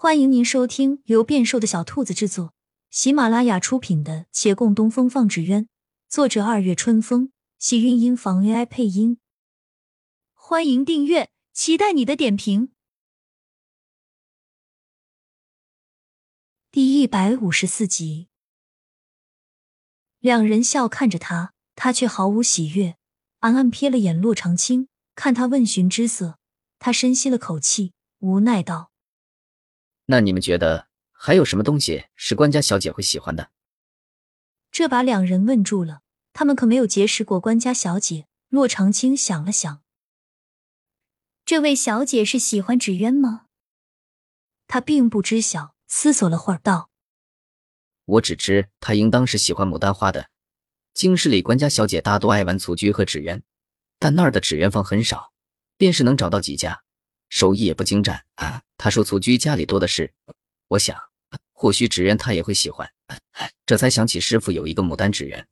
欢迎您收听由变瘦的小兔子制作、喜马拉雅出品的《且共东风放纸鸢》，作者二月春风，喜韵音房 AI 配音。欢迎订阅，期待你的点评。第一百五十四集，两人笑看着他，他却毫无喜悦，暗暗瞥了眼洛长青，看他问询之色，他深吸了口气，无奈道。那你们觉得还有什么东西是官家小姐会喜欢的？这把两人问住了，他们可没有结识过官家小姐。洛长青想了想，这位小姐是喜欢纸鸢吗？他并不知晓，思索了会儿，道：“我只知她应当是喜欢牡丹花的。京市里官家小姐大多爱玩蹴鞠和纸鸢，但那儿的纸鸢坊很少，便是能找到几家。”手艺也不精湛啊！他说蹴鞠家里多的是，我想或许纸鸢他也会喜欢，这才想起师傅有一个牡丹纸鸢。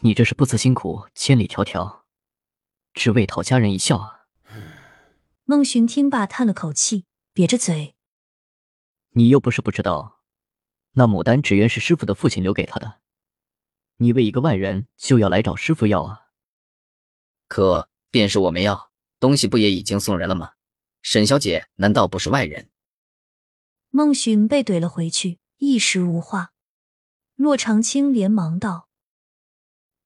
你这是不辞辛苦千里迢迢，只为讨佳人一笑啊！孟寻听罢叹了口气，瘪着嘴：“你又不是不知道，那牡丹纸鸢是师傅的父亲留给他的，你为一个外人就要来找师傅要啊？可便是我没要。”东西不也已经送人了吗？沈小姐难道不是外人？孟寻被怼了回去，一时无话。洛长青连忙道：“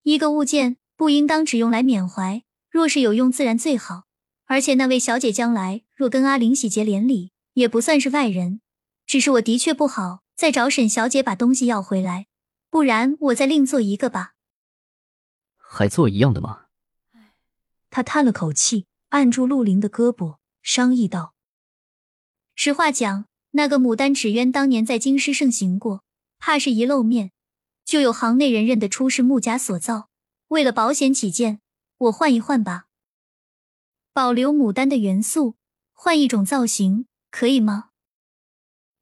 一个物件不应当只用来缅怀，若是有用，自然最好。而且那位小姐将来若跟阿玲喜结连理，也不算是外人。只是我的确不好再找沈小姐把东西要回来，不然我再另做一个吧。还做一样的吗？”他叹了口气。按住陆林的胳膊，商议道：“实话讲，那个牡丹纸鸢当年在京师盛行过，怕是一露面，就有行内人认得出是穆家所造。为了保险起见，我换一换吧，保留牡丹的元素，换一种造型，可以吗？”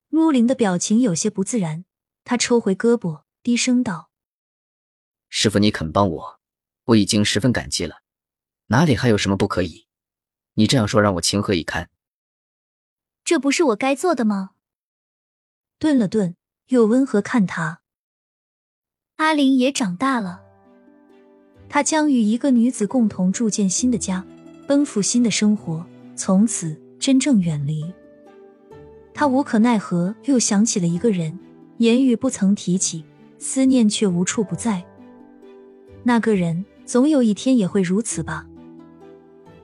陆林的表情有些不自然，他抽回胳膊，低声道：“师傅，你肯帮我，我已经十分感激了，哪里还有什么不可以？”你这样说让我情何以堪？这不是我该做的吗？顿了顿，又温和看他。阿玲也长大了，她将与一个女子共同筑建新的家，奔赴新的生活，从此真正远离。他无可奈何，又想起了一个人，言语不曾提起，思念却无处不在。那个人总有一天也会如此吧。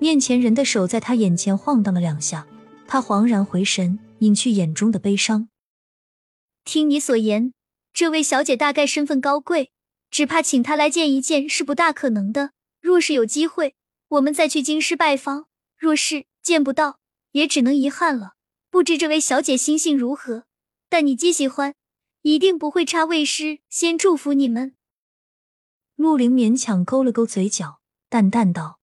面前人的手在他眼前晃荡了两下，他恍然回神，隐去眼中的悲伤。听你所言，这位小姐大概身份高贵，只怕请她来见一见是不大可能的。若是有机会，我们再去京师拜访；若是见不到，也只能遗憾了。不知这位小姐心性如何？但你既喜欢，一定不会差。为师先祝福你们。陆凌勉强勾了勾嘴角，淡淡道。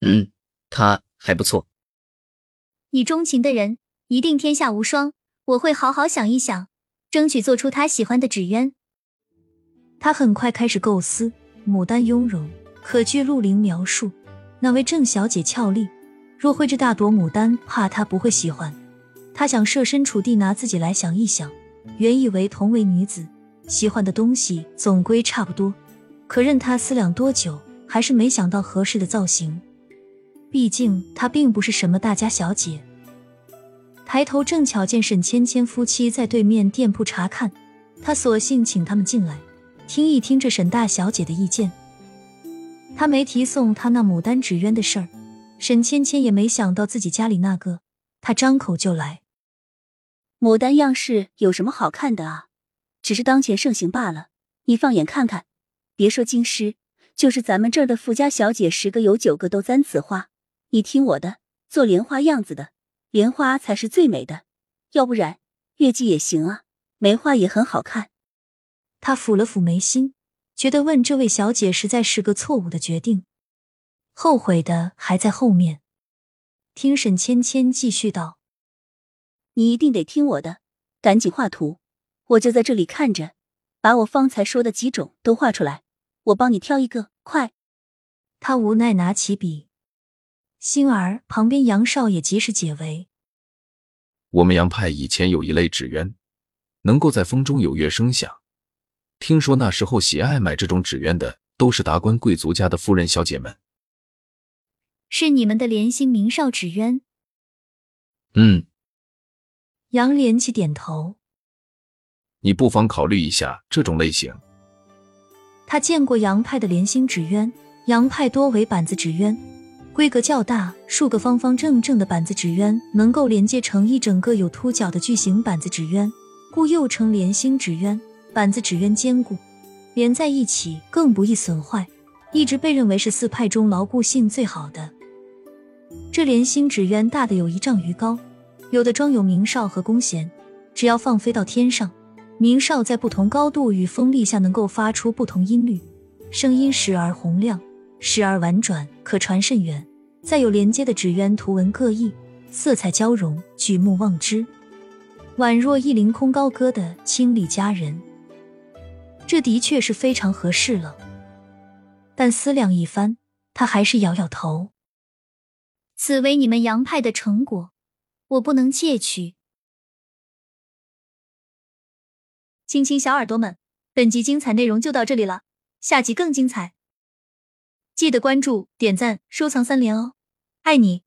嗯，他还不错。你钟情的人一定天下无双，我会好好想一想，争取做出他喜欢的纸鸢。他很快开始构思，牡丹雍容，可据陆林描述，那位郑小姐俏丽，若绘制大朵牡丹，怕他不会喜欢。他想设身处地拿自己来想一想，原以为同为女子，喜欢的东西总归差不多，可任他思量多久，还是没想到合适的造型。毕竟她并不是什么大家小姐。抬头正巧见沈芊芊夫妻在对面店铺查看，他索性请他们进来，听一听这沈大小姐的意见。他没提送她那牡丹纸鸢的事儿，沈芊芊也没想到自己家里那个，他张口就来。牡丹样式有什么好看的啊？只是当前盛行罢了。你放眼看看，别说京师，就是咱们这儿的富家小姐，十个有九个都簪此花。你听我的，做莲花样子的，莲花才是最美的。要不然月季也行啊，梅花也很好看。他抚了抚眉心，觉得问这位小姐实在是个错误的决定，后悔的还在后面。听沈芊芊继续道：“你一定得听我的，赶紧画图，我就在这里看着，把我方才说的几种都画出来，我帮你挑一个，快。”他无奈拿起笔。星儿旁边，杨少也及时解围。我们杨派以前有一类纸鸢，能够在风中有乐声响。听说那时候喜爱买这种纸鸢的，都是达官贵族家的夫人小姐们。是你们的莲心明少纸鸢？嗯，杨连起点头。你不妨考虑一下这种类型。他见过杨派的莲心纸鸢，杨派多为板子纸鸢，规格较大，数个方方正正的板子纸鸢能够连接成一整个有凸角的巨型板子纸鸢，故又称连心纸鸢。板子纸鸢坚固，连在一起更不易损坏，一直被认为是四派中牢固性最好的。这连心纸鸢大的有一丈余高，有的装有鸣哨和弓弦，只要放飞到天上。鸣哨在不同高度与风力下能够发出不同音律，声音时而洪亮，时而婉转，可传甚远。再有连接的纸鸢图文各异，色彩交融，举目望之，宛若一凌空高歌的清丽佳人。这的确是非常合适了。但思量一番，他还是摇摇头。此为你们杨派的成果，我不能窃取。亲亲小耳朵们，本集精彩内容就到这里了，下集更精彩，记得关注、点赞、收藏三连哦，爱你！